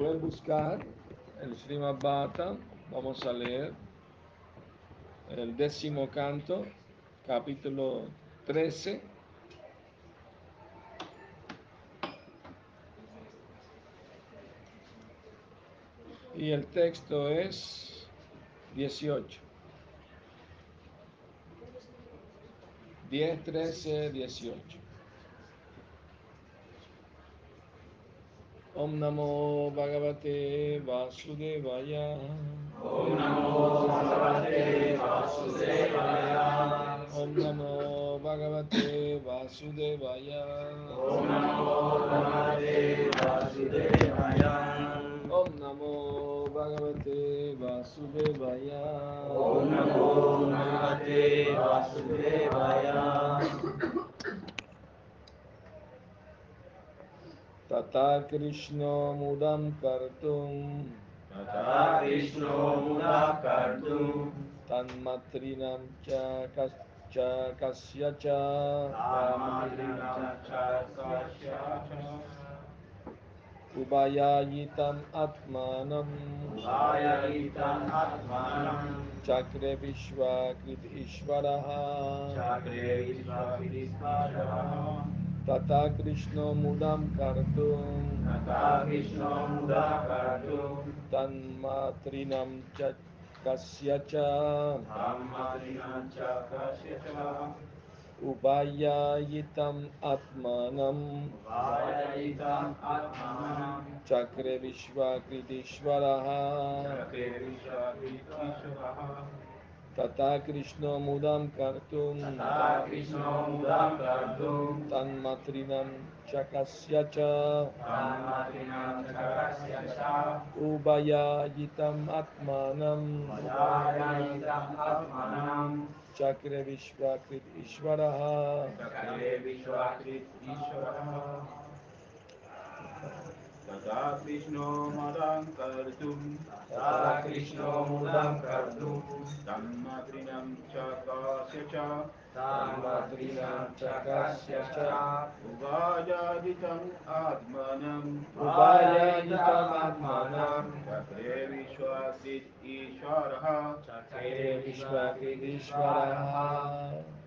Pueden buscar el Srimad. Vamos a leer el décimo canto, capítulo 13. Y el texto es 18. 10, 13, 18. ওম নমো ভগবতে বাসুদেবায়। ওম নমো ভগবতে বাসুদেবায়। ওম নমো ভগবতে বাসুদেবায়। ওম নমো ভগবতে বাসুদেবায়। ওম নমো ভগবতে বাসুদেবায়। ওম নমো ভগবতে বাসুদেবায়। तथा कृष्ण मुदम कर्तुं। तथा कृष्णो मुदं कर्तुं तन्मत्रिणं च कश्च कस्य च। उभयायितम् आत्मानम् चक्रे विश्वाकृत ईश्वरः तथा कृष्णो मुदं कर्तुं। कृष्णो मुदा कर्तुं। तन्मातृणं च कस्य च। उपायायितम् आत्मानम्। चक्रे विश्वाकृतीश्वरः। तथा कृष्णो मुदां कर्तुं कृष्णो मुदां कर्तुं तन्मत्रिणं चकस्य च उभयायितम् आत्मानम् चक्रे विश्वाकृतिश्वरः तथा कृष्णो मदां कर्तुं। तथा कृष्णो मुदां कर्तुं। सम्मत्रिणं च कास्य च। सामग्रिणं च कस्य च। उपायादितम् आत्मनम् उपायादितमात्मनम् चक्रे विश्वासित् ईश्वरः। चक्रे विश्वासित् ईश्वरः।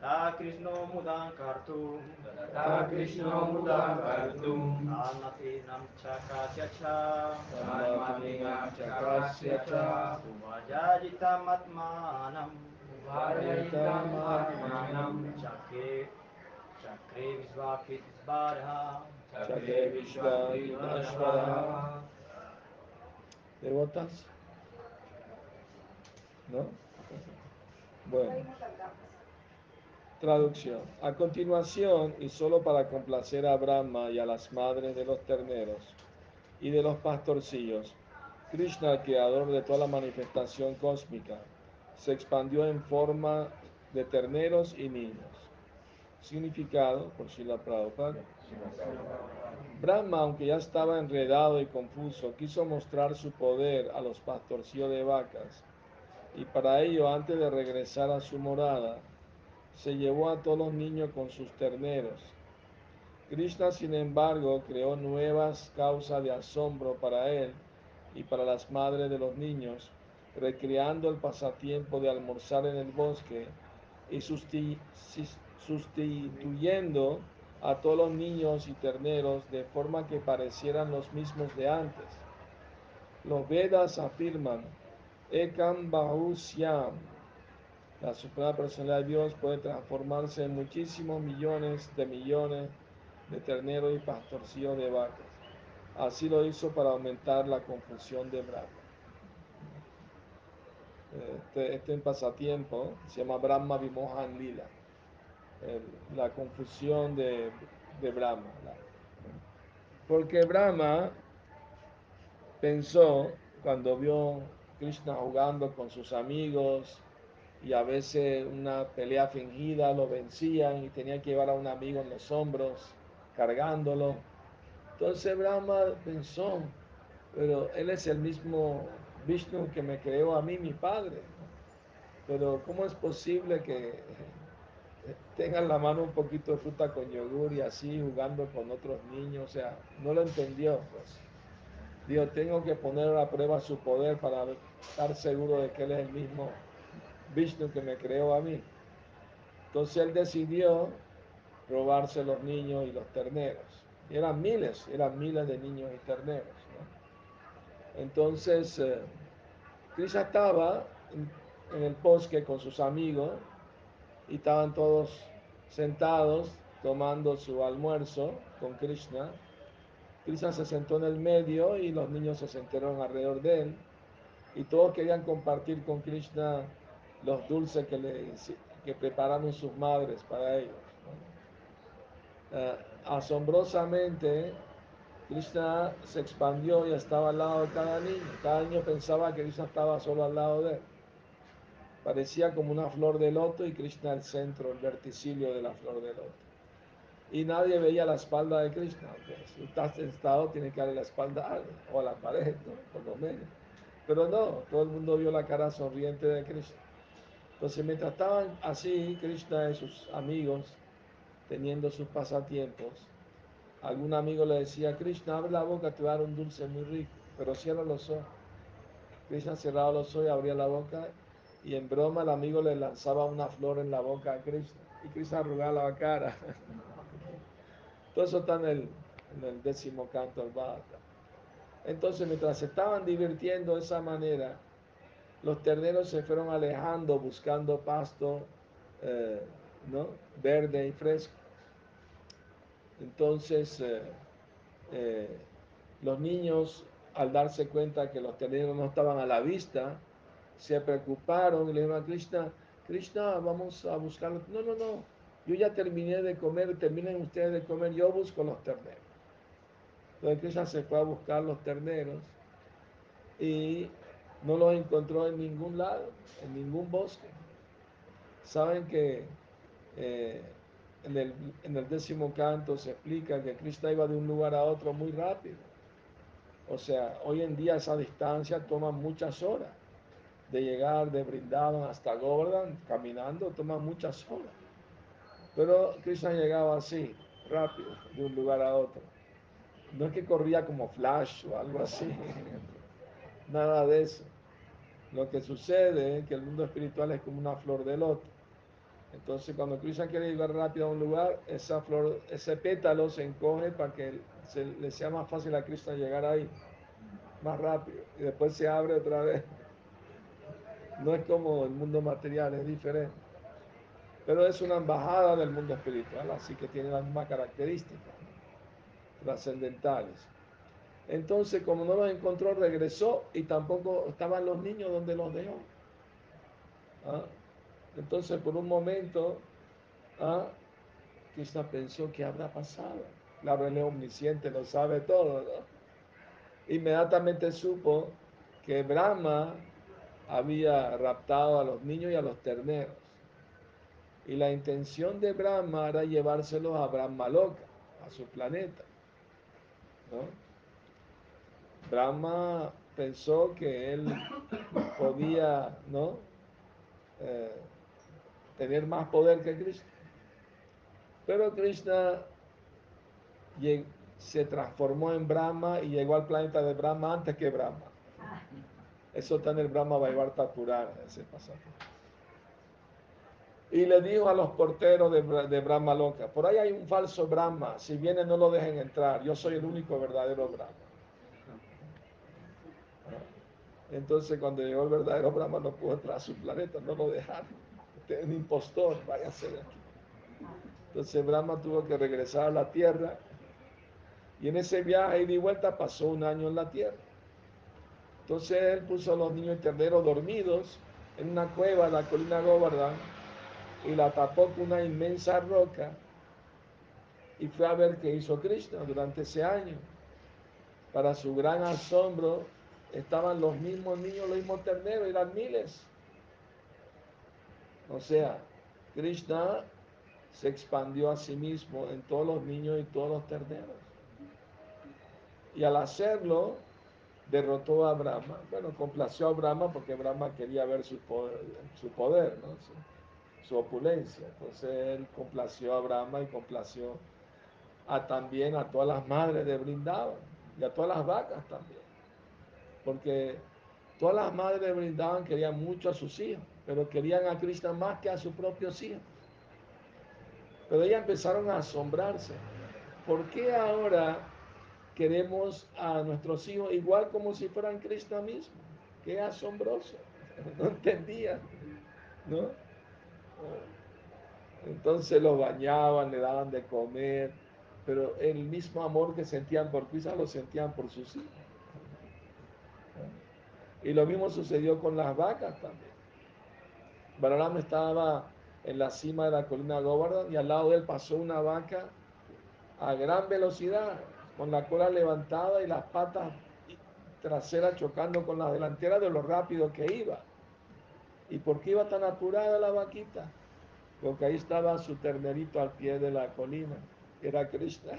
Tata Krishno Mudam Kartum. Tata Krishna Kartum Tata Krishno Mudam Kartum. Almatinam Chakasya Cha Tammatrinam Chakasya cha Uvajajitam Atmanam Ubayayitam Atmanam Chakre Chakre Vishwakrit Svarha Chakre Vishwakrit Ishvaraha ¿Devotas? ¿No? Bueno. Traducción. A continuación, y solo para complacer a Brahma y a las madres de los terneros y de los pastorcillos, Krishna, el creador de toda la manifestación cósmica, se expandió en forma de terneros y niños. Significado por Srila Prabhupada. Brahma, aunque ya estaba enredado y confuso, quiso mostrar su poder a los pastorcillos de vacas y para ello, antes de regresar a su morada, se llevó a todos los niños con sus terneros. Krishna, sin embargo, creó nuevas causas de asombro para él y para las madres de los niños, recreando el pasatiempo de almorzar en el bosque y sustituyendo a todos los niños y terneros de forma que parecieran los mismos de antes. Los Vedas afirman, Ekam Bahusyam, la Suprema Personalidad de Dios puede transformarse en muchísimos millones de millones de terneros y pastorcillos de vacas. Así lo hizo para aumentar la confusión de Brahma. Este, este pasatiempo se llama Brahma Vimohan Lila, la confusión de, de Brahma. porque Brahma pensó cuando vio Krishna jugando con sus amigos y a veces una pelea fingida lo vencían y tenía que llevar a un amigo en los hombros cargándolo. Entonces Brahma pensó, pero él es el mismo Vishnu que me creó a mí, mi padre. Pero ¿cómo es posible que tenga en la mano un poquito de fruta con yogur y así jugando con otros niños? O sea, no lo entendió. Pues. dijo, tengo que poner a prueba su poder para estar seguro de que Él es el mismo Vishnu que me creó a mí. Entonces Él decidió robarse los niños y los terneros. Y eran miles, eran miles de niños y terneros. Entonces, eh, Krishna estaba en el bosque con sus amigos y estaban todos sentados tomando su almuerzo con Krishna. Krishna se sentó en el medio y los niños se sentaron alrededor de él y todos querían compartir con Krishna los dulces que, le, que prepararon sus madres para ellos. Eh, asombrosamente, Krishna se expandió y estaba al lado de cada niño. Cada niño pensaba que Krishna estaba solo al lado de él. Parecía como una flor de loto y Krishna el centro, el verticilio de la flor de loto. Y nadie veía la espalda de Krishna. Si estás sentado, tiene que darle la espalda a alguien, o a la pared, ¿no? por lo menos. Pero no, todo el mundo vio la cara sonriente de Krishna. Entonces, mientras estaban así, Krishna y sus amigos teniendo sus pasatiempos, algún amigo le decía, Krishna, abre la boca, te va a dar un dulce muy rico, pero cierra los ojos. Krishna cerraba los ojos y abría la boca y en broma el amigo le lanzaba una flor en la boca a Krishna y Krishna arrugaba la cara. Todo eso está en el, décimo canto del Bhagavatam. Entonces, mientras se estaban divirtiendo de esa manera, los terneros se fueron alejando buscando pasto eh, ¿no? verde y fresco. Entonces, eh, eh, los niños, al darse cuenta que los terneros no estaban a la vista, se preocuparon y le dijeron a Krishna, Krishna, vamos a buscarlos. No, no, no, yo ya terminé de comer, terminen ustedes de comer, yo busco los terneros. Entonces Krishna se fue a buscar los terneros y no los encontró en ningún lado, en ningún bosque. Saben que eh, en, el, en el décimo canto se explica que Krishna iba de un lugar a otro muy rápido. O sea, hoy en día esa distancia toma muchas horas. De llegar de Brindavan hasta Govardhan, caminando, toma muchas horas. Pero Krishna llegaba así, rápido, de un lugar a otro. No es que corría como Flash o algo así. Nada de eso. Lo que sucede es que el mundo espiritual es como una flor de loto. Entonces, cuando Krishna quiere llegar rápido a un lugar, esa flor, ese pétalo se encoge para que le sea más fácil a Krishna llegar ahí, más rápido. Y después se abre otra vez. No es como el mundo material, es diferente. Pero es una embajada del mundo espiritual, así que tiene las mismas características trascendentales. Entonces, como no los encontró, regresó y tampoco estaban los niños donde los dejó. ¿Ah? Entonces, por un momento, ¿ah? Pensó que habrá pasado. Claro, él es omnisciente, lo sabe todo. ¿no? Inmediatamente supo que Brahma había raptado a los niños y a los terneros. Y la intención de Brahma era llevárselos a Brahma Loka, a su planeta. ¿no? Brahma pensó que él podía ¿no? Eh, tener más poder que Krishna. Pero Krishna se transformó en Brahma y llegó al planeta de Brahma antes que Brahma. Eso está en el Brahma Vaivarta Purana, ese pasaje. Y le dijo a los porteros de, de, Brahma Loka, por ahí hay un falso Brahma, si viene no lo dejen entrar, yo soy el único verdadero Brahma. Entonces cuando llegó el verdadero Brahma no pudo entrar a su planeta, no lo dejaron. Usted es un impostor, váyase de aquí. Entonces Brahma tuvo que regresar a la tierra y en ese viaje y de vuelta pasó un año en la tierra. Entonces él puso a los niños terneros dormidos en una cueva de la colina Govardhan y la tapó con una inmensa roca y fue a ver qué hizo Krishna durante ese año. Para su gran asombro, estaban los mismos niños, los mismos terneros, eran miles. O sea, Krishna se expandió a sí mismo en todos los niños y todos los terneros. Y al hacerlo, derrotó a Brahma. Bueno, complació a Brahma porque Brahma quería ver su poder, su opulencia. Entonces él complació a Brahma y complació a, también a todas las madres de Brindavan y a todas las vacas también. Porque todas las madres de Brindavan querían mucho a sus hijos, pero querían a Krishna más que a sus propios hijos. Pero ellas empezaron a asombrarse. ¿Por qué ahora queremos a nuestros hijos igual como si fueran Krishna mismo? Qué asombroso. No entendían, ¿no? Entonces los bañaban, le daban de comer, pero el mismo amor que sentían por Krishna lo sentían por sus hijos. Y lo mismo sucedió con las vacas también. Balaram estaba en la cima de la colina Govardhan y al lado de él pasó una vaca a gran velocidad, con la cola levantada y las patas traseras chocando con la delantera de lo rápido que iba. ¿Y por qué iba tan apurada la vaquita? Porque ahí estaba su ternerito al pie de la colina, era Krishna.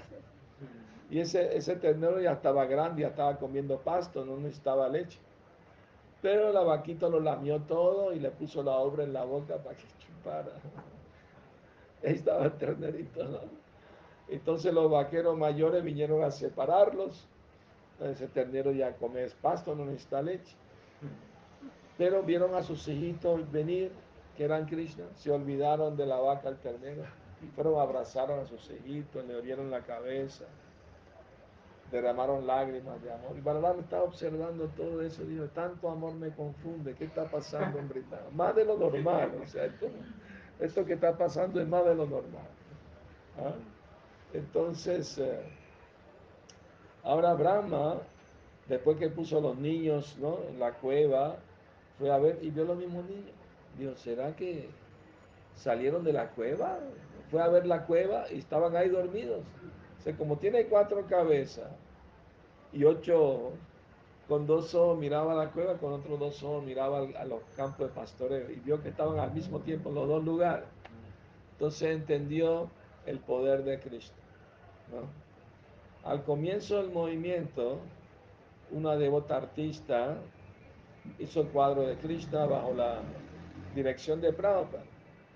Y ese, ese ternero ya estaba grande, ya estaba comiendo pasto, no necesitaba leche. Pero la vaquita lo lamió todo y le puso la obra en la boca para que chupara. Ahí estaba el ternerito, ¿no? Entonces los vaqueros mayores vinieron a separarlos. Ese ternero ya come pasto, no necesita leche. Pero vieron a sus hijitos venir, que eran Krishna, se olvidaron de la vaca al ternero y fueron abrazaron a sus hijitos, le abrieron la cabeza, derramaron lágrimas de amor. Y Balaram estaba observando todo eso, dijo, tanto amor me confunde, ¿qué está pasando en Brindavan? Más de lo normal, o sea, esto, esto que está pasando es más de lo normal. ¿Ah? Entonces, eh, ahora Brahma, después que puso a los niños ¿no? en la cueva, fue a ver y vio los mismos niños. Dijo, ¿será que salieron de la cueva? Fue a ver la cueva y estaban ahí dormidos. O sea, como tiene cuatro cabezas y ocho, con dos ojos miraba la cueva, con otros dos ojos miraba a los campos de pastoreo y vio que estaban al mismo tiempo en los dos lugares. Entonces entendió el poder de Cristo. Al comienzo del movimiento, una devota artista hizo el cuadro de Krishna bajo la dirección de Prabhupada,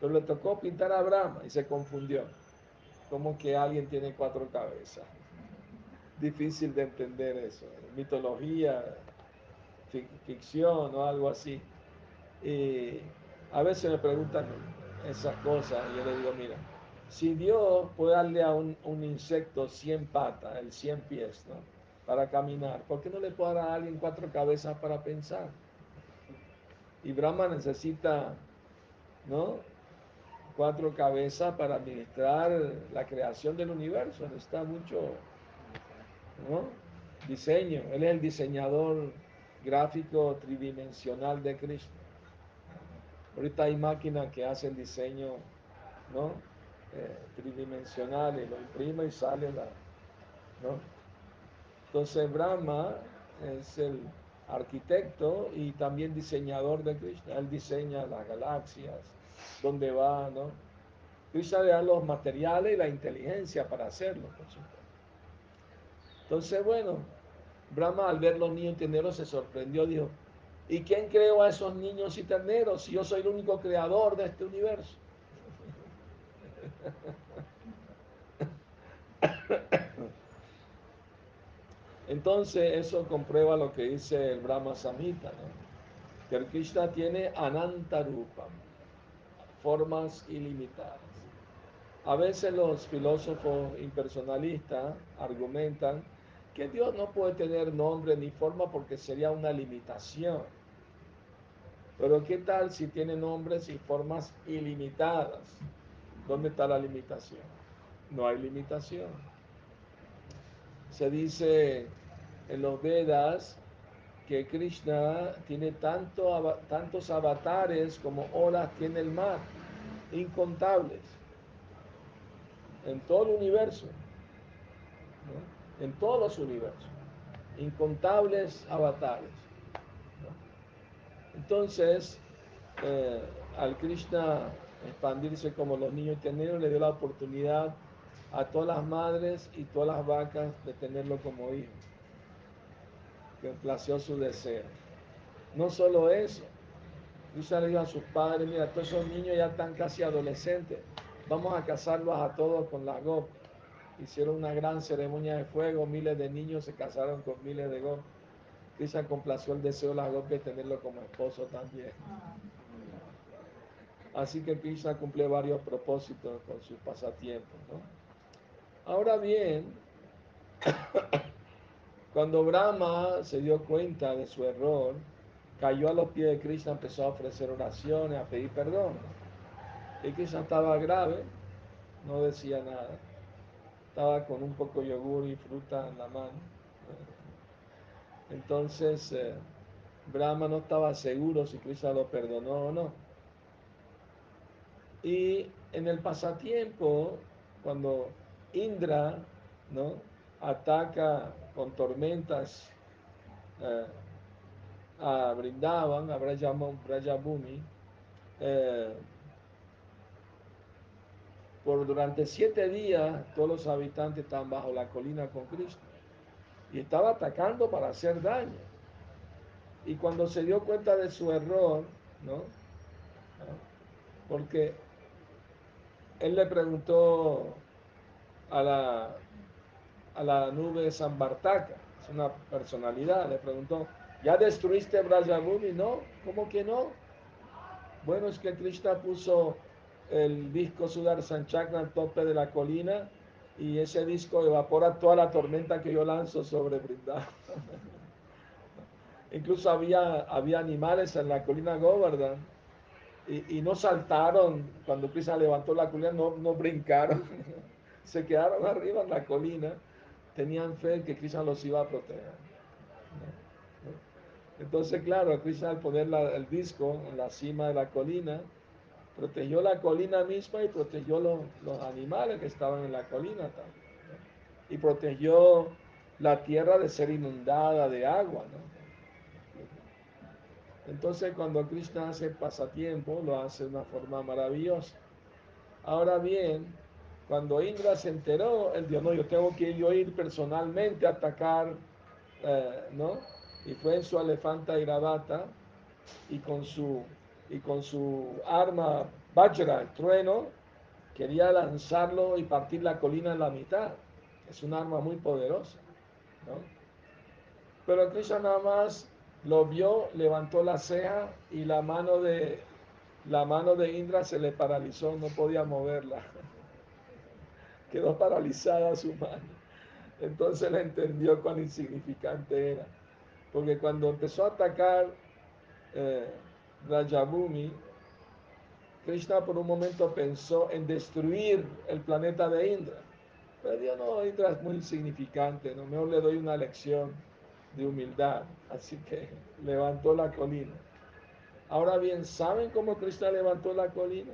pero le tocó pintar a Brahma y se confundió. Como que alguien tiene cuatro cabezas. Difícil de entender eso. Mitología, ficción o algo así. A veces me preguntan esas cosas y yo le digo, mira, si Dios puede darle a un, un insecto 100 patas, el 100 pies, ¿no? Para caminar, ¿por qué no le puede dar a alguien cuatro cabezas para pensar? Y Brahma necesita, ¿no? Cuatro cabezas para administrar la creación del universo. Necesita mucho, ¿no? Diseño. Él es el diseñador gráfico tridimensional de Krishna. Ahorita hay máquinas que hacen diseño, ¿no? Eh, tridimensional y lo imprime y sale la, ¿no? Entonces Brahma es el arquitecto y también diseñador de Krishna. Él diseña las galaxias, dónde va, ¿no? Krishna le los materiales y la inteligencia para hacerlo, por supuesto. Entonces, bueno, Brahma al ver los niños terneros se sorprendió, dijo, ¿y quién creó a esos niños y terneros si yo soy el único creador de este universo? Entonces eso comprueba lo que dice el Brahma Samhita, ¿no? que el Krishna tiene anantarupam, formas ilimitadas. A veces los filósofos impersonalistas argumentan que Dios no puede tener nombre ni forma porque sería una limitación. Pero ¿qué tal si tiene nombres y formas ilimitadas? ¿Dónde está la limitación? No hay limitación. Se dice en los Vedas que Krishna tiene tanto, tantos avatares como olas tiene el mar, incontables, en todo el universo, ¿no? En todos los universos, incontables avatares. Entonces, eh, al Krishna expandirse como los niños tenerlos, le dio la oportunidad a todas las madres y todas las vacas de tenerlo como hijo. Que plació su deseo. No solo eso, Krishna le dijo a sus padres, mira, todos esos niños ya están casi adolescentes, vamos a casarlos a todos con las gopas. Hicieron una gran ceremonia de fuego, miles de niños se casaron con miles de gopas. Krishna complació el deseo de las gopis de tenerlo como esposo también. Así que Krishna cumple varios propósitos con sus pasatiempos. Ahora bien, cuando Brahma se dio cuenta de su error, cayó a los pies de Krishna, empezó a ofrecer oraciones, a pedir perdón. Y Krishna estaba grave, no decía nada. Estaba con un poco de yogur y fruta en la mano. Entonces, eh, Brahma no estaba seguro si Krishna lo perdonó o no. Y en el pasatiempo, cuando Indra ¿no? ataca con tormentas eh, a Brindavan, a Brajabhumi, eh, por durante siete días todos los habitantes estaban bajo la colina con Cristo y estaba atacando para hacer daño. Y cuando se dio cuenta de su error, ¿no? Porque él le preguntó a la, a la nube San Bartaca, es una personalidad, le preguntó, ¿ya destruiste Brajabhumi? No, ¿cómo que no? Bueno, es que Krishna puso el disco Sudar Sanchakra al tope de la colina y ese disco evapora toda la tormenta que yo lanzo sobre Vrindavan. Incluso había, había animales en la colina Govardhan y, y, no saltaron cuando Krishna levantó la colina, no, no brincaron, se quedaron arriba en la colina, tenían fe que Krishna los iba a proteger. Entonces, claro, Krishna al poner la, el disco en la cima de la colina, protegió la colina misma y protegió los, los animales que estaban en la colina también. Y protegió la tierra de ser inundada de agua. ¿no? Entonces cuando Krishna hace pasatiempo, lo hace de una forma maravillosa. Ahora bien, cuando Indra se enteró, él dijo, no, yo tengo que yo ir personalmente a atacar, eh, ¿no? Y fue en su elefanta Iravata y con su y con su arma Vajra, el trueno, quería lanzarlo y partir la colina en la mitad. Es un arma muy poderosa. ¿no? Pero Krishna nada más lo vio, levantó la ceja y la mano de la mano de Indra se le paralizó, no podía moverla. Quedó paralizada su mano. Entonces le entendió cuán insignificante era. Porque cuando empezó a atacar eh, Rajabhumi, Krishna por un momento pensó en destruir el planeta de Indra. Pero Dios no, Indra es muy insignificante, no mejor le doy una lección de humildad. Así que levantó la colina. Ahora bien, ¿saben cómo Krishna levantó la colina?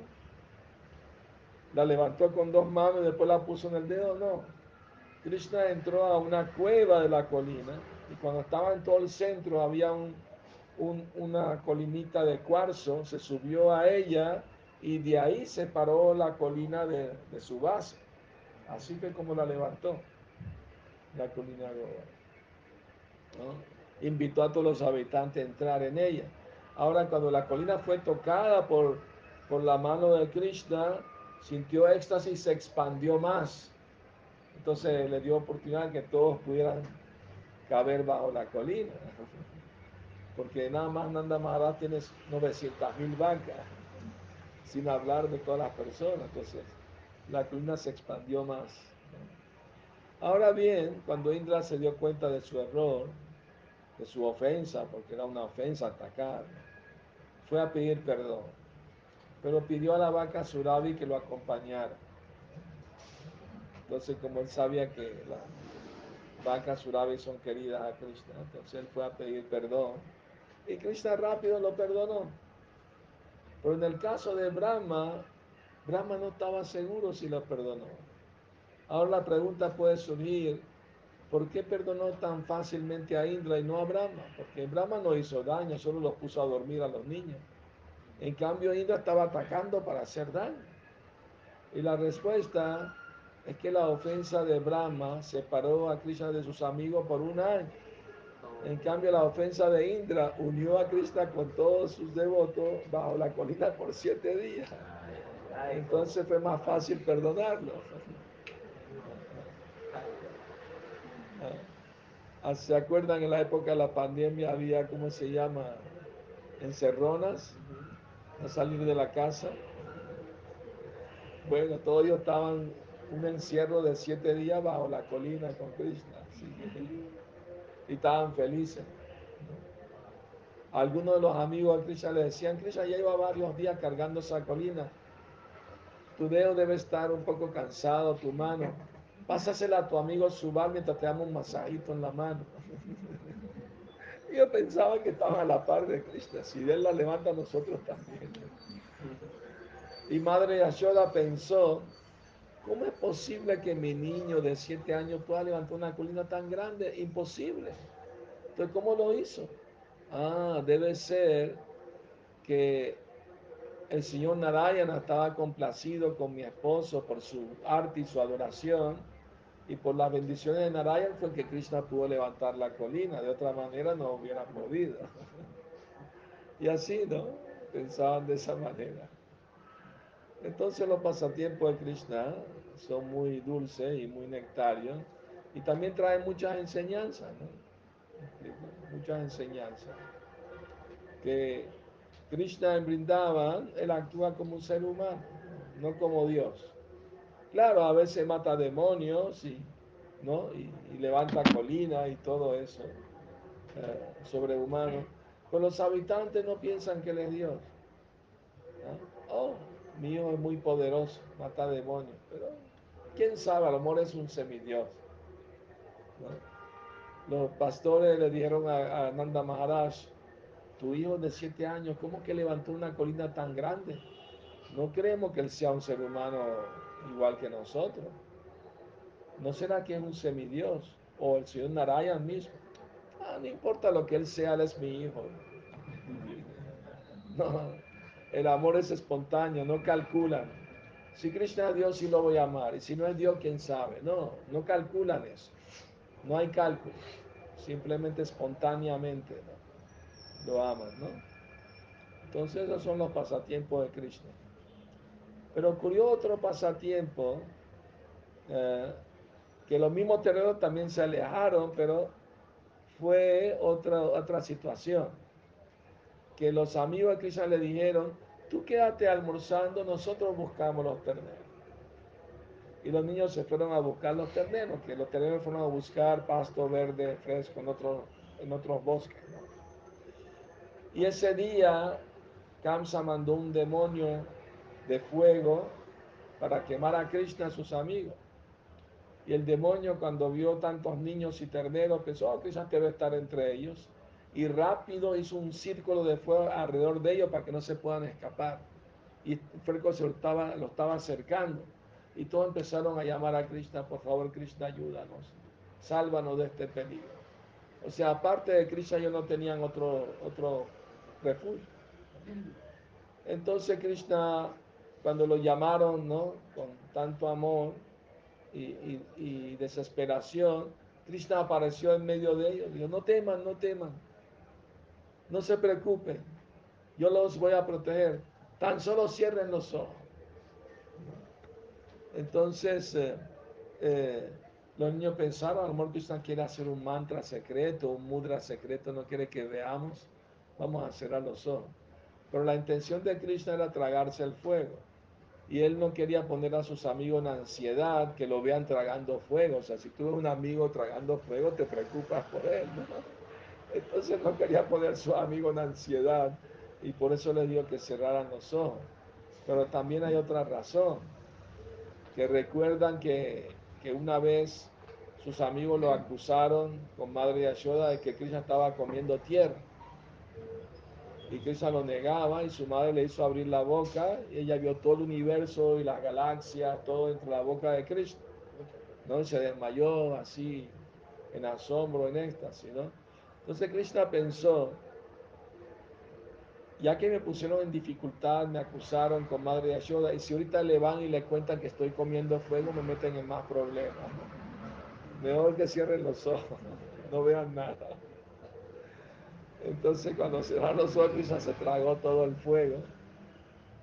La levantó con dos manos y después la puso en el dedo, no. Krishna entró a una cueva de la colina y cuando estaba en todo el centro había un, un, una colinita de cuarzo, se subió a ella y de ahí separó la colina de, de su base. Así fue como la levantó, la colina. ¿no? Invitó a todos los habitantes a entrar en ella. Ahora, cuando la colina fue tocada por, por la mano de Krishna, sintió éxtasis y se expandió más. Entonces le dio oportunidad que todos pudieran caber bajo la colina. Porque nada más Nanda Maharaj tiene 900 mil vacas, sin hablar de todas las personas. Entonces la colina se expandió más. Ahora bien, cuando Indra se dio cuenta de su error, de su ofensa, porque era una ofensa atacar, fue a pedir perdón. Pero pidió a la vaca Surabi que lo acompañara. Entonces, como él sabía que las vacas Surabi son queridas a Krishna, entonces él fue a pedir perdón. Y Krishna rápido lo perdonó. Pero en el caso de Brahma, Brahma no estaba seguro si lo perdonó. Ahora la pregunta puede surgir, ¿por qué perdonó tan fácilmente a Indra y no a Brahma? Porque Brahma no hizo daño, solo los puso a dormir a los niños. En cambio, Indra estaba atacando para hacer daño. Y la respuesta es que la ofensa de Brahma separó a Krishna de sus amigos por un año. En cambio, la ofensa de Indra unió a Krishna con todos sus devotos bajo la colina por siete días. Entonces fue más fácil perdonarlo. Ah, ¿Se acuerdan en la época de la pandemia había, ¿cómo se llama? Encerronas, a salir de la casa. Bueno, todos ellos estaban un encierro de siete días bajo la colina con Krishna. que- y estaban felices. ¿no? Algunos de los amigos de Krishna le decían, Krishna ya lleva varios días cargando esa colina. Tu dedo debe estar un poco cansado, tu mano. Pásasela a tu amigo Subal mientras te damos un masajito en la mano. Yo pensaba que estaban a la par de Krishna. Si él la levanta, nosotros también. Y madre Yashoda pensó, ¿cómo es posible que mi niño de siete años pueda levantar una colina tan grande? Imposible. Entonces, ¿cómo lo hizo? Ah, debe ser que el señor Narayana estaba complacido con mi esposo por su arte y su adoración. Y por las bendiciones de Narayana fue que Krishna pudo levantar la colina. De otra manera no hubiera podido. Y así, ¿no? Pensaban de esa manera. Entonces los pasatiempos de Krishna son muy dulces y muy nectarios y también traen muchas enseñanzas, ¿no? Muchas enseñanzas. Que Krishna en Brindavan, él actúa como un ser humano, no como Dios. Claro, a veces mata demonios y, ¿no? y, levanta colinas y todo eso, eh, sobrehumano. Pero los habitantes no piensan que él es Dios. Oh, hijo es muy poderoso, mata demonios, pero quién sabe, a lo mejor es un semidios. Los pastores le dijeron a, a Nanda Maharaj, tu hijo de siete años, ¿cómo que levantó una colina tan grande? No creemos que él sea un ser humano igual que nosotros. ¿No será que es un semidios? O el señor Narayan mismo. Ah, no importa lo que él sea, él es mi hijo. No, el amor es espontáneo, no calculan. Si Krishna es Dios, sí lo voy a amar. Y si no es Dios, quién sabe. No, no calculan eso. No hay cálculo. Simplemente espontáneamente lo aman, ¿no? Entonces esos son los pasatiempos de Krishna. Pero ocurrió otro pasatiempo, eh, que los mismos terrenos también se alejaron, pero fue otra, otra situación. Que los amigos de Krishna le dijeron, tú quédate almorzando, nosotros buscamos los terneros. Y los niños se fueron a buscar los terneros, que los terneros fueron a buscar pasto verde fresco en, otro, en otros bosques. Y ese día Kamsa mandó un demonio de fuego para quemar a Krishna a sus amigos. Y el demonio cuando vio tantos niños y terneros pensó, oh, Krishna debe estar entre ellos. Y rápido hizo un círculo de fuego alrededor de ellos para que no se puedan escapar. Y fuego se lo estaba acercando. Y todos empezaron a llamar a Krishna, por favor Krishna, ayúdanos. Sálvanos de este peligro. O sea, aparte de Krishna, ellos no tenían otro, otro refugio. Entonces Krishna, cuando lo llamaron, ¿no? Con tanto amor y, y- y desesperación, Krishna apareció en medio de ellos. Dijo, no teman, no teman. No se preocupen. Yo los voy a proteger. Tan solo cierren los ojos. Entonces, eh, eh, los niños pensaron, a lo Krishna quiere hacer un mantra secreto, un mudra secreto, no quiere que veamos. Vamos a cerrar los ojos. Pero la intención de Krishna era tragarse el fuego. Y él no quería poner a sus amigos en ansiedad, que lo vean tragando fuego. O sea, si tú ves un amigo tragando fuego, te preocupas por él, ¿no? Entonces no quería poner a su amigo en ansiedad y por eso les dijo que cerraran los ojos. Pero también hay otra razón, que recuerdan que, que una vez sus amigos lo acusaron con Madre Yashoda de que Krishna estaba comiendo tierra. Y Krishna lo negaba y su madre le hizo abrir la boca y ella vio todo el universo y las galaxias, todo dentro de la boca de Krishna. ¿no? Y se desmayó así en asombro, en éxtasis, ¿no? Entonces Krishna pensó, ya que me pusieron en dificultad, me acusaron con Madre Yashoda, y si ahorita le van y le cuentan que estoy comiendo fuego, me meten en más problemas. Mejor que cierren los ojos, no vean nada. Entonces cuando cerraron los ojos, Krishna se tragó todo el fuego.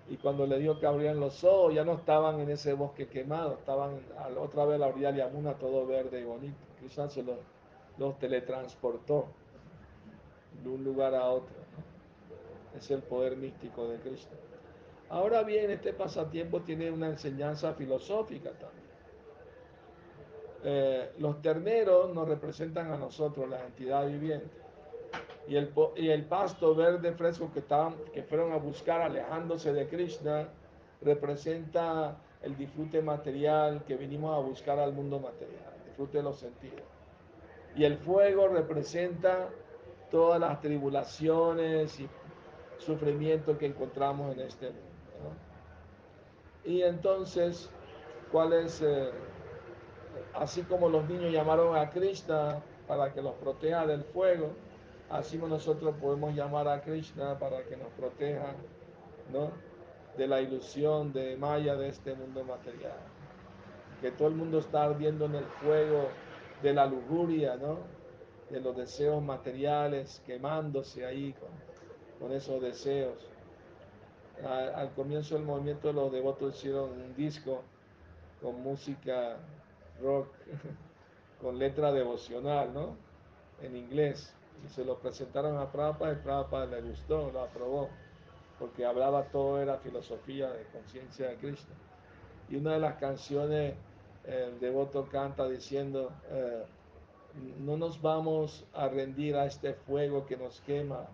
Y cuando le dijo que abrían los ojos, ya no estaban en ese bosque quemado, estaban otra vez a la orilla de Yamuna, todo verde y bonito. Krishna se lo, los teletransportó de un lugar a otro. Es el poder místico de Cristo. Ahora bien, este pasatiempo tiene una enseñanza filosófica también. Eh, los terneros nos representan a nosotros, la entidad viviente. Y el, y el pasto verde fresco que, que fueron a buscar alejándose de Krishna representa el disfrute material que vinimos a buscar al mundo material, el disfrute de los sentidos. Y el fuego representa todas las tribulaciones y sufrimiento que encontramos en este mundo. Y entonces, ¿cuál es, eh, así como los niños llamaron a Krishna para que los proteja del fuego, así nosotros podemos llamar a Krishna para que nos proteja, ¿no? De la ilusión de Maya de este mundo material. Que todo el mundo está ardiendo en el fuego de la lujuria, ¿no? De los deseos materiales, quemándose ahí con, esos deseos al comienzo del movimiento los devotos hicieron un disco con música rock, con letra devocional, ¿no? En inglés. Y se lo presentaron a Prabhupada y Prabhupada le gustó, lo aprobó, porque hablaba todo, era filosofía de conciencia de Cristo. Y una de las canciones, el devoto canta diciendo, eh, no nos vamos a rendir a este fuego que nos quema,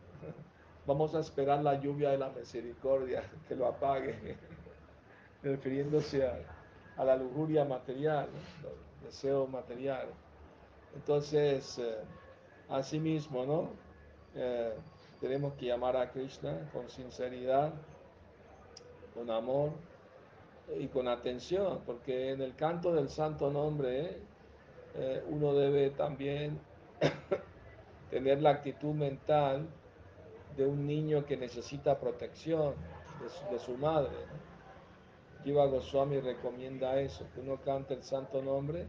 Vamos a esperar la lluvia de la misericordia que lo apague, refiriéndose a, la lujuria material, el deseo material. Entonces, eh, asimismo, ¿no? Eh, tenemos que llamar a Krishna con sinceridad, con amor y con atención, porque en el canto del santo nombre eh, uno debe también tener la actitud mental de un niño que necesita protección de su, madre. ¿no? Goswami recomienda eso, que uno cante el santo nombre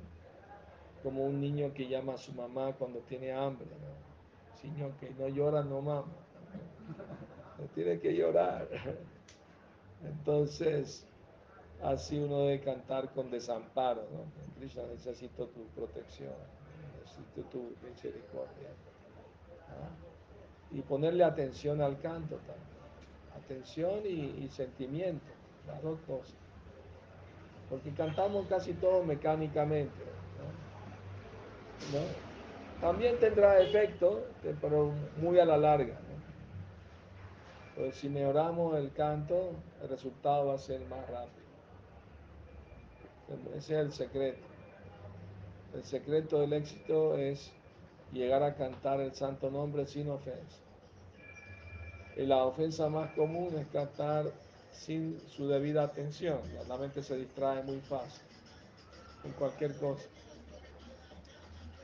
como un niño que llama a su mamá cuando tiene hambre. ¿no? Que no llora, no mama. No tiene que llorar. Entonces, así uno debe cantar con desamparo. ¿no? Krishna, necesito tu protección, necesito tu misericordia y ponerle atención al canto también. Atención y, sentimiento, las dos cosas. Porque cantamos casi todo mecánicamente. También tendrá efecto, pero muy a la larga. Pues si mejoramos el canto, el resultado va a ser más rápido. Ese es el secreto. El secreto del éxito es llegar a cantar el santo nombre sin ofensa. Y la ofensa más común es cantar sin su debida atención. La mente se distrae muy fácil en cualquier cosa.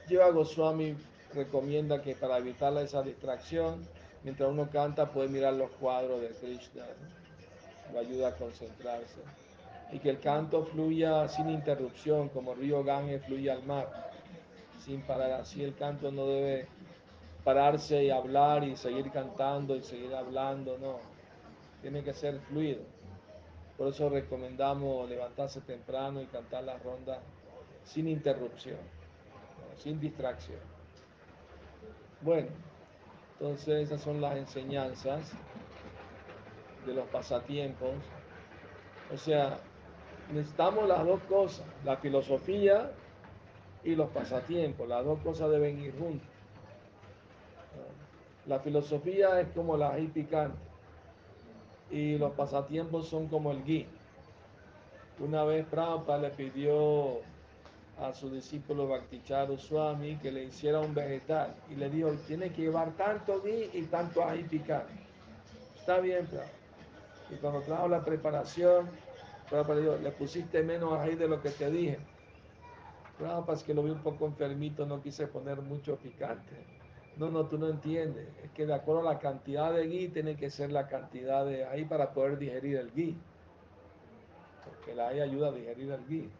Jiva Goswami recomienda que para evitar esa distracción, mientras uno canta puede mirar los cuadros de Krishna, lo ayuda a concentrarse. Y que el canto fluya sin interrupción, como el río Gange fluye al mar sin parar. Así el canto no debe pararse y hablar y seguir cantando y seguir hablando, no. Tiene que ser fluido. Por eso recomendamos levantarse temprano y cantar la ronda sin interrupción, sin distracción. Bueno, entonces esas son las enseñanzas de los pasatiempos. O sea, necesitamos las dos cosas, la filosofía y los pasatiempos. Las dos cosas deben ir juntas. La filosofía es como la ají picante y los pasatiempos son como el gui. Una vez Prabhupada le pidió a su discípulo Bhakticharu Swami que le hiciera un vegetal y le dijo, tiene que llevar tanto gui y tanto ají picante. Está bien, Prabhupada. Y cuando trajo la preparación, Prabhupada le pusiste menos ají de lo que te dije. No, pues que lo vi un poco enfermito, no quise poner mucho picante. No, no, tú no entiendes. Es que de acuerdo a la cantidad de gui, tiene que ser la cantidad de ahí para poder digerir el gui. Porque la ahí ayuda a digerir el gui.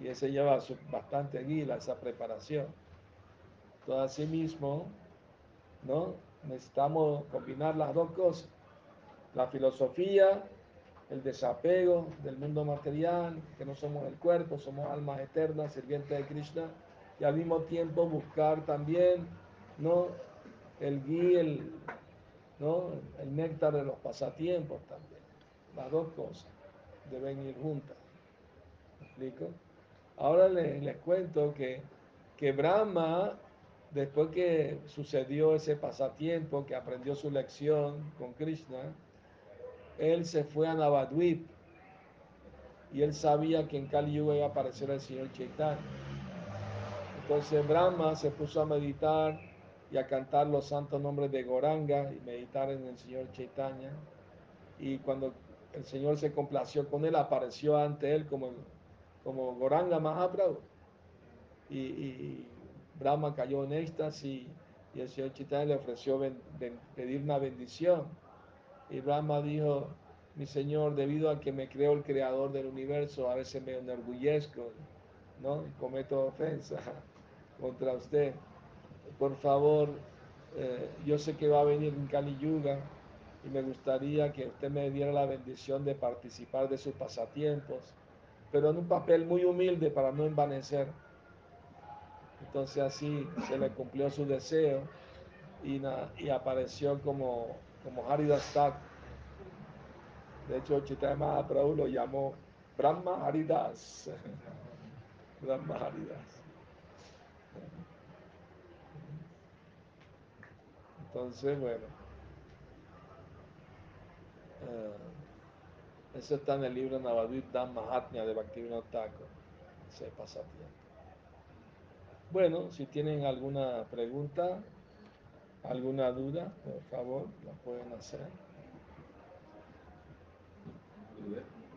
Y ese lleva bastante gui, esa preparación. Entonces, así mismo, ¿no? Necesitamos combinar las dos cosas. La filosofía el desapego del mundo material, que no somos el cuerpo, somos almas eternas, sirvientes de Krishna, y al mismo tiempo buscar también, ¿no? El guía, el, ¿no? El néctar de los pasatiempos también. Las dos cosas deben ir juntas. ¿Me explico? Ahora les, les cuento que, que Brahma, después que sucedió ese pasatiempo, que aprendió su lección con Krishna, él se fue a Navadvip y él sabía que en Kali iba a aparecer el señor Chaitanya. Entonces Brahma se puso a meditar y a cantar los santos nombres de Goranga y meditar en el señor Chaitanya. Y cuando el señor se complació con él, apareció ante él como, como Goranga Mahaprabhu. Y, y Brahma cayó en éxtasis y el señor Chaitanya le ofreció pedir una bendición. Y Brahma dijo, mi señor, debido a que me creo el creador del universo, a veces me enorgullezco, ¿no? Y cometo ofensa contra usted. Por favor, eh, yo sé que va a venir en Kali Yuga y me gustaría que usted me diera la bendición de participar de sus pasatiempos, pero en un papel muy humilde para no envanecer. Entonces así se le cumplió su deseo y, y apareció como, como Haridas. De hecho, Chaitanya Mahaprabhu lo llamó Brahma Haridas. Brahma Haridas. Entonces, bueno. eh, eso está en el libro Navadvip Dham Mahatmya de Bhaktivinoda Thakur. Ese pasatiempo. Bueno, si tienen alguna pregunta, alguna duda, por favor, la pueden hacer.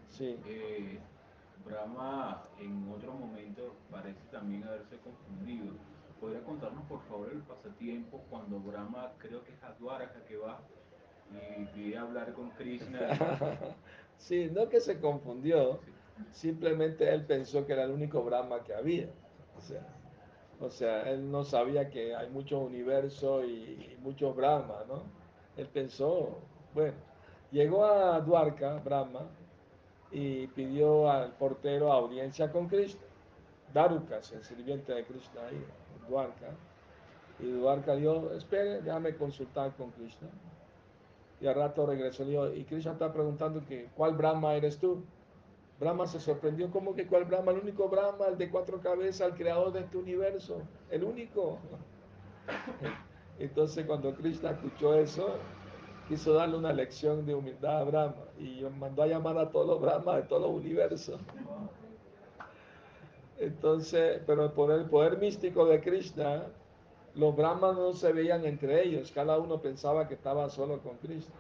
Sí. eh, Brahma en otro momento parece también haberse confundido. ¿Podría contarnos por favor el pasatiempo cuando Brahma, creo que es a Dwarka que va y pide hablar con Krishna? sí, no que se confundió, Sí. simplemente él pensó que era el único Brahma que había. O sea, o sea él no sabía que hay muchos universos y, y muchos Brahmas, ¿no? Él pensó, bueno, llegó a Dwarka, Brahma, y pidió al portero audiencia con Krishna. Darukas, el sirviente de Krishna ahí, en Dwarka. Y Dwarka dijo, espere, déjame consultar con Krishna. Y al rato regresó y dijo, y Krishna está preguntando que, ¿cuál Brahma eres tú? Brahma se sorprendió, ¿cómo que cuál Brahma? El único Brahma, el de cuatro cabezas, el creador de este universo, el único. Entonces cuando Krishna escuchó eso, quiso darle una lección de humildad a Brahma y mandó a llamar a todos los Brahmas de todos los universos. Entonces, pero por el poder místico de Krishna, los Brahmas no se veían entre ellos, cada uno pensaba que estaba solo con Krishna.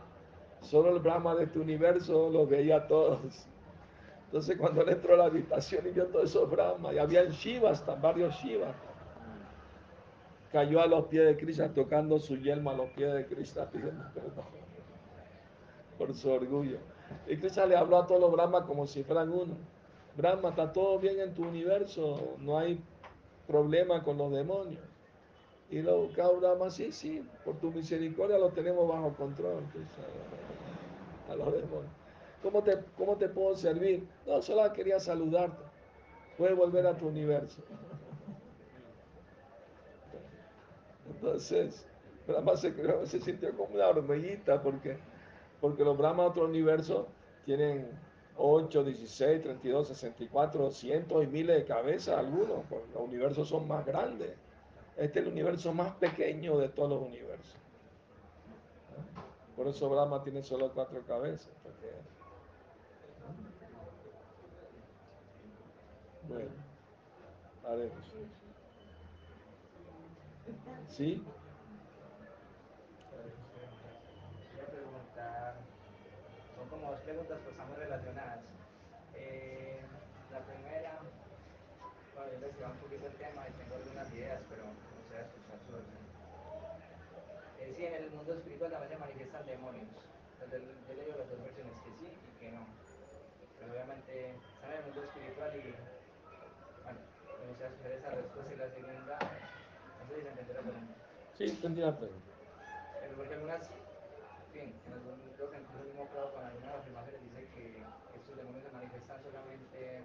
Solo el Brahma de este universo los veía a todos. Entonces cuando él entró a la habitación y vio todos esos Brahmas, y habían Shivas, varios Shivas, cayó a los pies de Krishna tocando su yelma a los pies de Krishna pidiendo perdón por su orgullo. Y Krishna le habló a todos los Brahmas como si fueran uno. Brahma, está todo bien en tu universo, no hay problema con los demonios. Y luego cada Brahma, sí, sí, por tu misericordia lo tenemos bajo control, a los demonios. ¿Cómo te, ¿Cómo te puedo servir? No, solo quería saludarte. Puedes volver a tu universo. Entonces, Brahma se, se sintió como una hormiguita porque, porque los Brahmas de otro universo tienen 8, 16, 32, 64, cientos y miles de cabezas algunos, porque los universos son más grandes. Este es el universo más pequeño de todos los universos. Por eso Brahma tiene solo cuatro cabezas. Porque, Bueno, haremos. ¿Sí? Quería preguntar, son como dos preguntas pues están relacionadas. Eh, la primera, bueno, yo investigado un poquito el tema y tengo algunas ideas, pero me gustaría escuchar su versión. Eh, sí, en el mundo espiritual también se manifiestan demonios. Entonces, yo le digo las dos versiones, que sí y que no. Pero obviamente están en el mundo espiritual y, gustaría escuchar esa respuesta y la segunda, pregunta. Sí, entendí la pregunta. Pero porque algunas, en fin, en algún, creo que incluso el mismo Prado con algunas afirmaciones dice que estos demonios se manifiestan solamente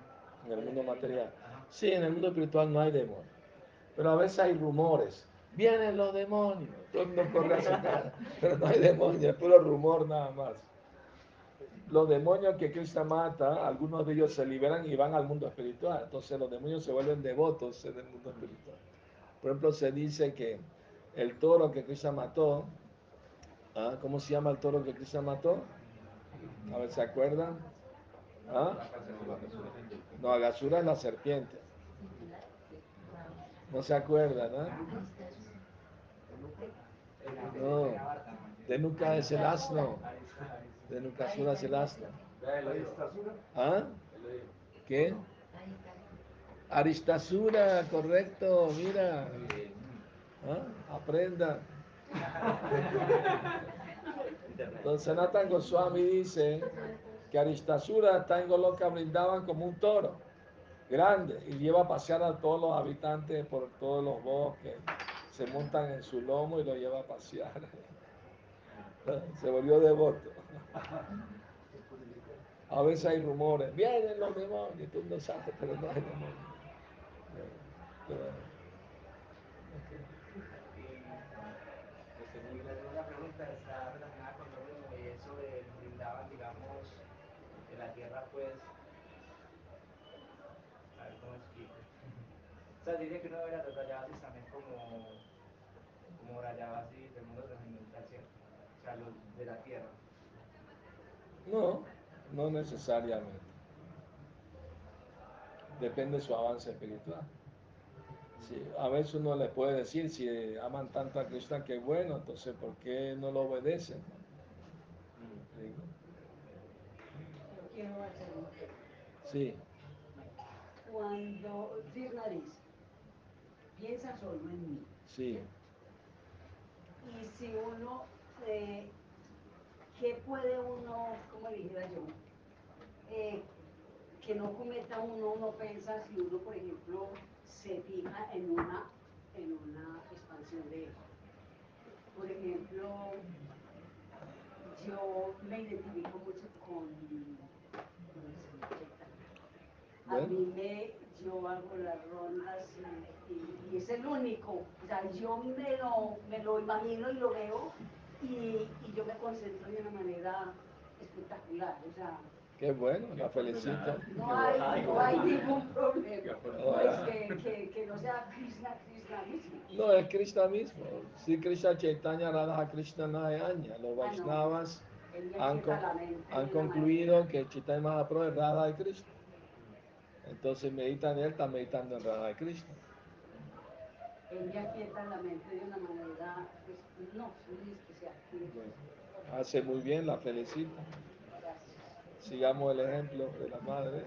En el mundo material. Ajá. Sí, en el mundo espiritual no hay demonios. Pero a veces hay rumores. Vienen los demonios. Todo el mundo corre a casa. Pero no hay demonios, es puro rumor nada más. Los demonios que Krishna mata, algunos de ellos se liberan y van al mundo espiritual. Entonces los demonios se vuelven devotos en el mundo espiritual. Por ejemplo, se dice que el toro que Krishna mató, ¿ah? ¿cómo se llama el toro que Krishna mató? A ver, ¿se acuerdan? ¿Ah? No, Agasura es la serpiente. No se acuerdan, ¿ah? No, Denuka es el asno. Denukasura es el asno. ¿Ah? ¿Qué? Aristasura, correcto, mira. ¿Ah? Aprenda. Entonces Nathan Goswami dice que Aristasura está en Goloka brindaban como un toro grande y lleva a pasear a todos los habitantes por todos los bosques. Se montan en su lomo y lo lleva a pasear. Se volvió devoto. A veces hay rumores, vienen los demonios, tú no sabes, pero no hay demonios. La segunda pregunta está relacionada con lo mismo y eso de brindaban, digamos, de la tierra, pues, a ver cómo explico. O sea, dice que uno ve a los rayabasis también como, como rayabasis del mundo trascendental, ¿cierto? O sea, los de la tierra. No, no necesariamente. Depende de su avance espiritual. Sí, a veces uno le puede decir, si aman tanto a Krishna, que bueno, entonces ¿por qué no lo obedecen? Sí, Cuando Krishna dice, piensa solo en mí. sí. Y si uno, eh, ¿qué puede uno, como dijera yo, eh, que no cometa uno una ofensa si uno, por ejemplo, se fija en una, en una expansión de eso? Por ejemplo, yo me identifico mucho con, con el señor Chaitanya. A mí me, yo hago las rondas y, y- y es el único. O sea, yo me lo, me lo imagino y lo veo y, y yo me concentro de una manera espectacular. O sea, Qué bueno, la felicito. no hay, no hay ningún problema. Ahora. Pues que, que, que no sea Krishna, Krishna mismo. No, es Krishna mismo. Sí, Krishna Chaitanya Radha Krishna Nayanya. Los Vaishnavas Él me han, de han concluido que Chaitanya Mahaprabhu es Radha y Krishna. Entonces meditan en él, está meditando en Radha y Krishna. Él me aquieta la mente de una manera, pues, no, Bueno, hace muy bien, la felicito. Sigamos el ejemplo de la madre.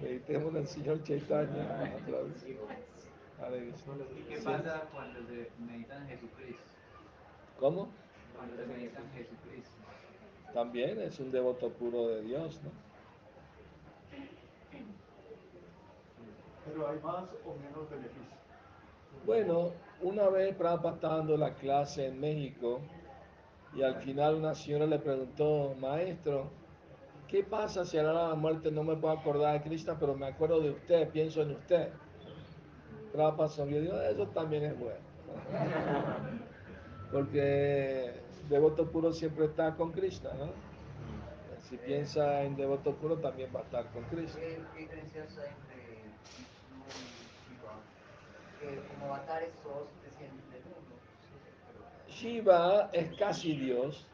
Meditemos el Señor Chaitanya. ¿Y qué pasa cuando se medita en Jesucristo? ¿Cómo? Cuando se medita en Jesucristo. También es un devoto puro de Dios, ¿no? Pero hay más o menos beneficios. Bueno, una vez Prabhupada estaba dando la clase en México y al final una señora le preguntó, maestro, ¿qué pasa si a la de muerte no me puedo acordar de Krishna, pero me acuerdo de usted, pienso en usted? Prabhupada sonrió y dijo, eso también es bueno. Porque devoto puro siempre está con Krishna, ¿no? Si piensa en devoto puro también va a estar con Krishna. ¿Qué, qué diferencias hay entre Vishnu y Shiva? Como avatares todos descienden del mundo. Shiva es casi Dios,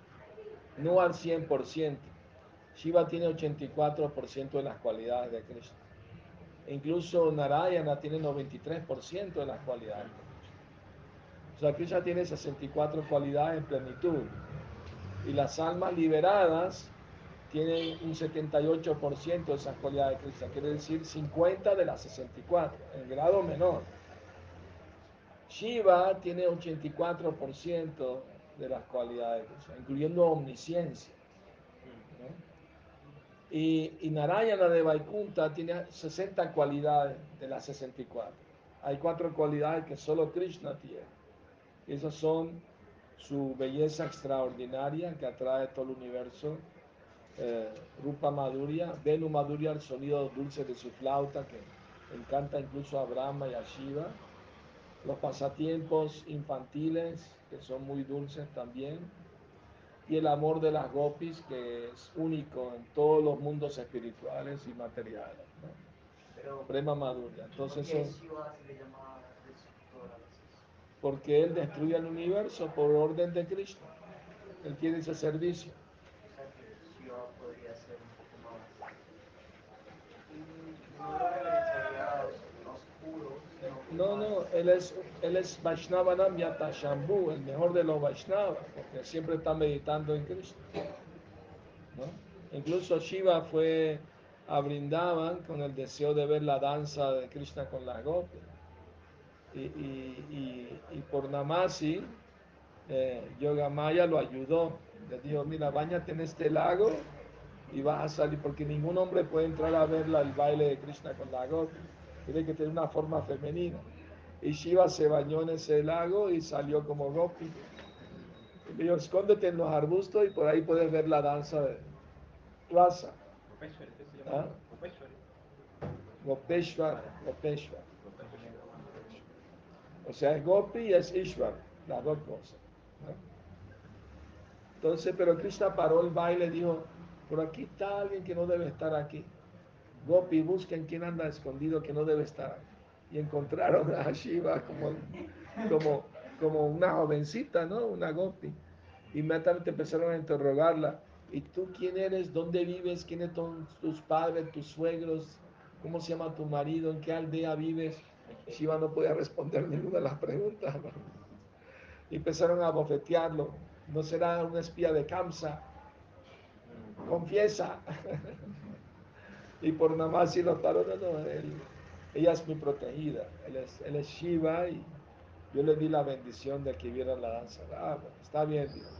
no al 100%. Shiva tiene 84% de las cualidades de Krishna. Incluso Narayana tiene 93% de las cualidades. O sea, Krishna tiene 64 cualidades en plenitud. Y las almas liberadas tienen un 78% de esas cualidades de Krishna. Quiere decir 50 de las 64, en grado menor. Shiva tiene 84% de las cualidades de Krishna, incluyendo omnisciencia. Y, Narayana de Vaikunta tiene 60 cualidades de las 64. Hay cuatro cualidades que solo Krishna tiene. Esas son su belleza extraordinaria que atrae todo el universo, eh, Rupa Madhurya, Venu Madhurya, el sonido dulce de su flauta que encanta incluso a Brahma y a Shiva los pasatiempos infantiles, que son muy dulces también, y el amor de las gopis, que es único en todos los mundos espirituales y materiales. ¿no? Pero, Prema Madhurya. Entonces, ¿por qué son- Shiva se le llama destructora? porque él destruye el universo por orden de Krishna. Él tiene ese servicio. O sea que Shiva podría ser un poco más. mm, No lo realizaría oscuro, sino No, no, él es, él es Vaishnavanam Yata Shambhu, el mejor de los Vaishnavas, porque siempre está meditando en. ¿no? Incluso Shiva fue a Brindavan con el deseo de ver la danza de Krishna con las gopis. Y, y, y, y por Namasi, eh, Yogamaya lo ayudó. Le dijo, mira, bañate en este lago y vas a salir, porque ningún hombre puede entrar a ver la- el baile de Krishna con la gopi. Tiene que tener una forma femenina. Y Shiva se bañó en ese lago y salió como gopi. Y le dijo, escóndete en los arbustos y por ahí puedes ver la danza de Rasa. Gopeshwari, ¿qué se ¿Ah? Gopeshwar, Gopeshwar. O sea, es Gopi y es Ishwar, las dos cosas. ¿no? Entonces, pero Krishna paró el baile y dijo, por aquí está alguien que no debe estar aquí. Gopi, busquen quién anda escondido que no debe estar. Y encontraron a Shiva como, como, como una jovencita, ¿no? Una Gopi. Inmediatamente empezaron a interrogarla. ¿Y tú quién eres? ¿Dónde vives? ¿Quiénes son tus padres, tus suegros? ¿Cómo se llama tu marido? ¿En qué aldea vives? Shiva no podía responder ninguna de las preguntas. Y empezaron a bofetearlo. ¿No será un espía de Kamsa? Confiesa. y por nada más si lo paró, no, él- ella es mi protegida. Él es, es Shiva y yo le di la bendición de que vieran la danza. Ah, bueno, está bien, dijo.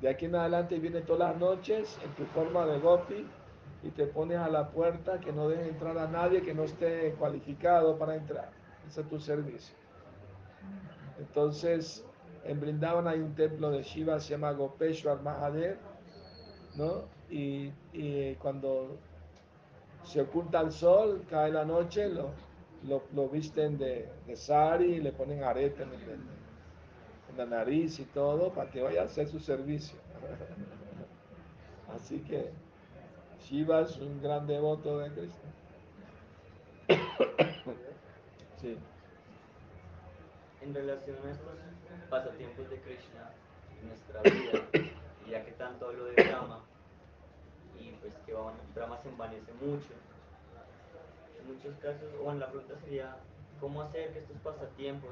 De aquí en adelante viene todas las noches en tu forma de gopi y te pones a la puerta que no deje entrar a nadie que no esté cualificado para entrar. Ese es tu servicio. Entonces, en Brindavan hay un templo de Shiva, se llama Gopeshwar Mahadev, ¿no? Y cuando se oculta el sol, cae la noche, lo, lo, visten de, de sari, le ponen arete en, la nariz y todo para que vaya a hacer su servicio. Así que Shiva es un gran devoto de Krishna. Sí. En relación a estos pasatiempos de Krishna nuestra vida, ya que tanto hablo de Brahma, pues que Brahma Brahma se envanece mucho, en muchos casos, o en la pregunta sería, ¿cómo hacer que estos pasatiempos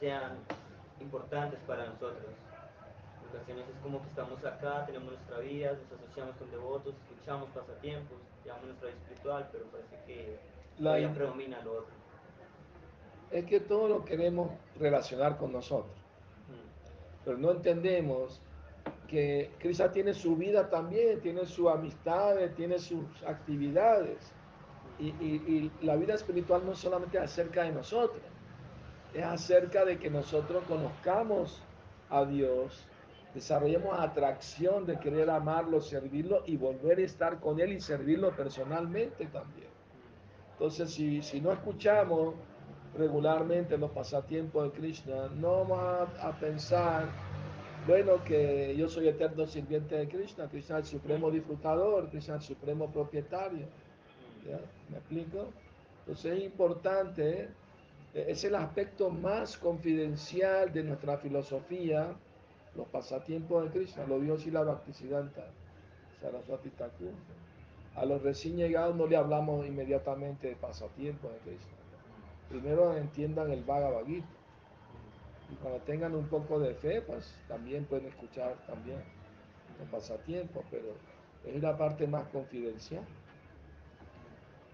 sean importantes para nosotros? En ocasiones es como que estamos acá, tenemos nuestra vida, nos asociamos con devotos, escuchamos pasatiempos, llevamos nuestra vida espiritual, pero parece que La in- predomina lo otro. Es que todo lo queremos relacionar con nosotros, Mm. pero no entendemos que Krishna tiene su vida también, tiene sus amistades, tiene sus actividades. Y, y- y la vida espiritual no es solamente acerca de nosotros, es acerca de que nosotros conozcamos a Dios, desarrollemos atracción de querer amarlo, servirlo y volver a estar con Él y servirlo personalmente también. Entonces, si, si no escuchamos regularmente los pasatiempos de Krishna, no vamos a, a pensar, bueno, que yo soy eterno sirviente de Krishna, Krishna el supremo disfrutador, Krishna el supremo propietario. ¿Me explico? Entonces es importante, eh, es el aspecto más confidencial de nuestra filosofía, los pasatiempos de Krishna, lo vio Sila Bhaktisiddhanta Saraswati Thakur. A los recién llegados no le hablamos inmediatamente de pasatiempos de Krishna. Primero entiendan el Bhagavad Gita. Y cuando tengan un poco de fe, pues también pueden escuchar también los pasatiempos, pero es la parte más confidencial.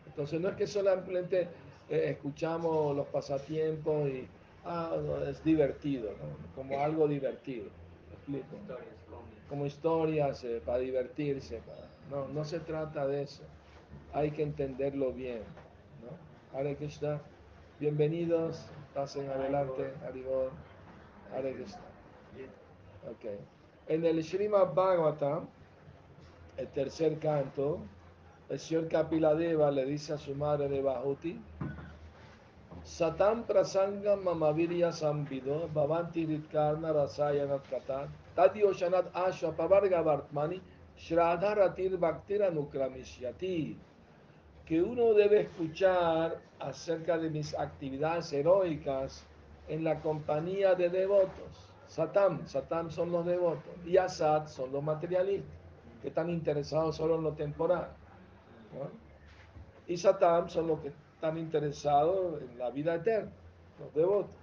Entonces no es que solamente eh, escuchamos los pasatiempos y ah, no, es divertido, ¿no? como algo divertido. Como historias eh, para divertirse. para- No, no se trata de eso. Hay que entenderlo bien. ¿no? Hare Krishna, bienvenidos, pasen adelante, Haribol, Hare Krishna. Ok. En el Srimad Bhagavatam, el tercer canto, el señor Kapiladeva le dice a su madre de Bahuti, Satam prasangam mamavirya samvido bhavanti ritkarna rasayanat katan tadyoshanat asha pavarga vartmani shraddha ratir bhaktira nukramishyati que uno debe escuchar acerca de mis actividades heroicas en la compañía de devotos. Satam, Satam son los devotos y Asad son los materialistas que están interesados solo en lo temporal. ¿no? Y Satam son los que están interesados en la vida eterna, los devotos.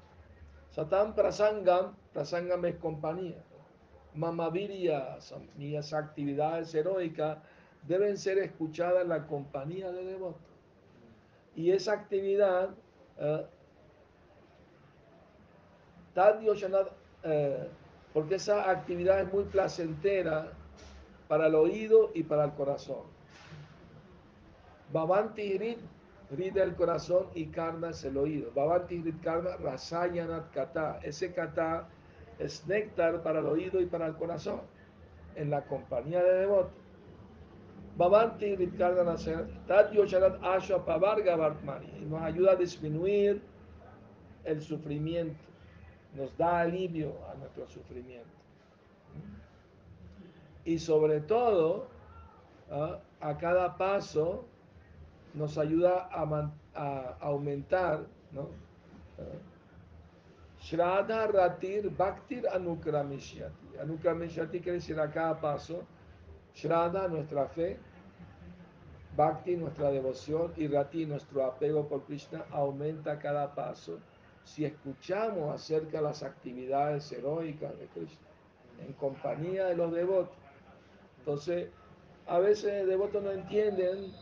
Satam Prasangam, Prasangam es compañía. Mamavirya, son mis actividades heroicas deben ser escuchadas en la compañía de devotos. Y esa actividad, eh, porque esa actividad es muy placentera para el oído y para el corazón. Bhavanti Hrit, Hrit el corazón y Karna es el oído. Bhavanti Hrit Karna, Rasayanat Kata. Ese Kata es néctar para el oído y para el corazón, en la compañía de devotos. Bhavanti Hrit Karna Rasayanat Tat Yoshanat Ashwa Pavarga Vartmani. Y nos ayuda a disminuir el sufrimiento, nos da alivio a nuestro sufrimiento. Y sobre todo, ¿ah? a cada paso nos ayuda a, aumentar, ¿no? Ah, Shraddha Ratir Bhaktir Anukramishyati. Anukramishyati quiere decir a cada paso. Shraddha, nuestra fe. Bhakti, nuestra devoción. Y Rati, nuestro apego por Krishna, aumenta a cada paso si escuchamos acerca de las actividades heroicas de Krishna en compañía de los devotos. Entonces, a veces devotos no entienden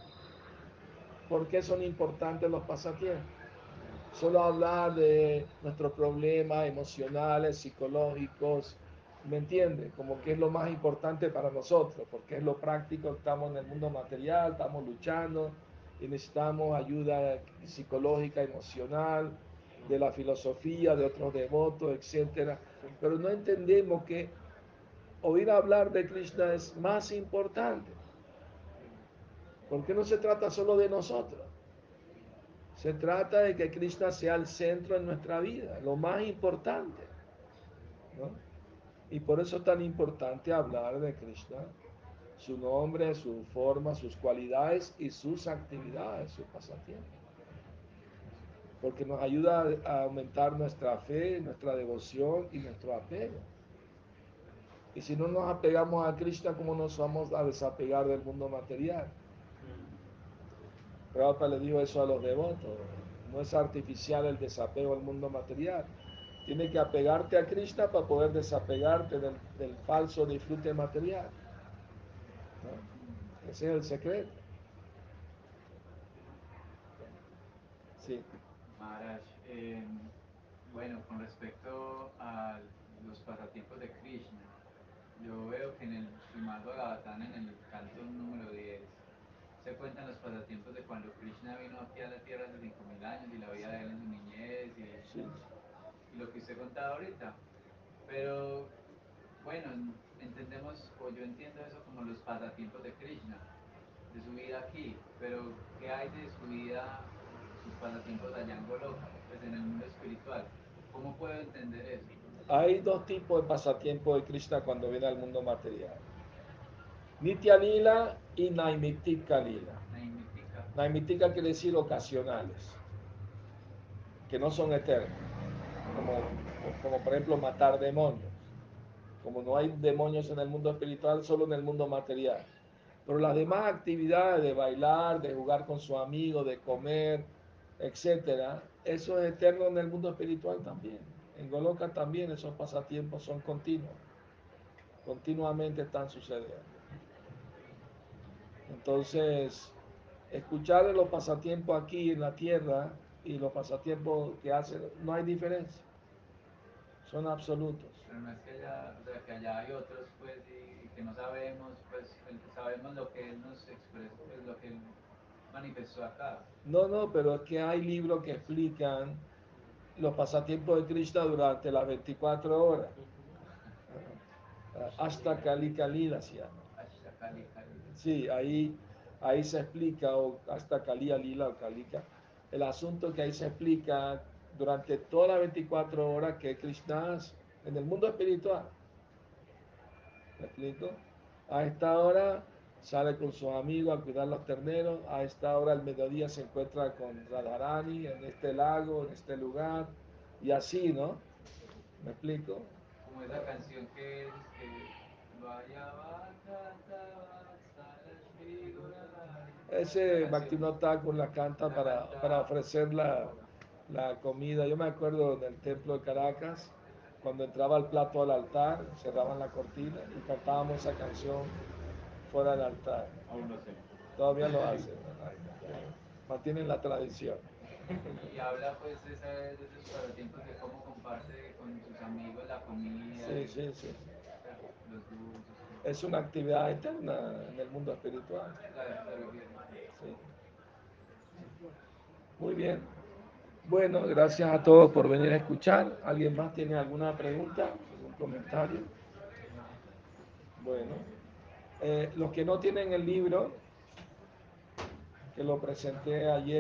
por qué son importantes los pasatiempos. Solo hablar de nuestros problemas emocionales, psicológicos, ¿me entiende? Como que es lo más importante para nosotros, porque es lo práctico, estamos en el mundo material, estamos luchando y necesitamos ayuda psicológica, emocional, de la filosofía, de otros devotos, etcétera. Pero no entendemos que oír hablar de Krishna es más importante. Porque no se trata solo de nosotros. Se trata de que Krishna sea el centro en nuestra vida, lo más importante. Y por eso es tan importante hablar de Krishna, su nombre, su forma, sus cualidades y sus actividades, sus pasatiempos. Porque nos ayuda a aumentar nuestra fe, nuestra devoción y nuestro apego. Y si no nos apegamos a Krishna, ¿cómo nos vamos a desapegar del mundo material? Prabhupada le dijo eso a los devotos. No es artificial el desapego al mundo material. Tienes que apegarte a Krishna para poder desapegarte del, del falso disfrute material. Ese es el secreto. Sí. Maharaj, eh, bueno, con respecto a los pasatiempos de Krishna, yo veo que en el Srimad Bhagavatam, en el canto número 10, se cuentan los pasatiempos de cuando Krishna vino aquí a la tierra hace 5.000 años y la vida de él en su niñez y, Sí. y lo que usted contaba ahorita. Pero bueno, entendemos, o yo entiendo eso como los pasatiempos de Krishna, de su vida aquí, pero ¿qué hay de su vida, sus pasatiempos allá en Goloka, pues en el mundo espiritual? ¿Cómo puedo entender eso? Hay dos tipos de pasatiempos de Krishna cuando viene al mundo material. Nitya Lila y Naimitika Lila. Naimitika. Naimitika quiere decir ocasionales, que no son eternos, como, como por ejemplo matar demonios. Como no hay demonios en el mundo espiritual, solo en el mundo material. Pero las demás actividades de bailar, de jugar con su amigo, de comer, etcétera, eso es eterno en el mundo espiritual también. En Goloka también esos pasatiempos son continuos. Continuamente están sucediendo. Entonces, escuchar los pasatiempos aquí en la tierra y los pasatiempos que hacen, no hay diferencia. Son absolutos. Pero no es que allá, hay otros, pues, y, que no sabemos, pues, sabemos lo que él nos expresó, pues, lo que él manifestó acá. No, no, pero es que hay libros que explican los pasatiempos de Krishna durante las 24 horas. Hasta Kali Kalila se llama. Sí, ahí, ahí se explica, o hasta Kali Lila o Kalika, el asunto que ahí se explica durante todas las 24 horas que Krishna en el mundo espiritual. ¿Me explico? A esta hora sale con sus amigos a cuidar los terneros, a esta hora al mediodía se encuentra con Radharani en este lago, en este lugar, y así, ¿no? ¿Me explico? Como esa canción que es que. Ese Bhaktivinoda Thakur la canta La para, para ofrecer la, la comida. Yo me acuerdo en el templo de Caracas, cuando entraba el plato al altar, cerraban la cortina y cantábamos esa canción fuera del altar. Aún no sé. Todavía lo hacen, mantienen la tradición. Y habla pues de, esos pasatiempos de cómo comparte con sus amigos la comida, Sí, y, sí, sí. los dulces. Es una actividad interna en el mundo espiritual. Sí. Muy bien. Bueno, gracias a todos por venir a escuchar. ¿Alguien más tiene alguna pregunta, algún comentario? Bueno, eh, los que no tienen el libro, que lo presenté ayer.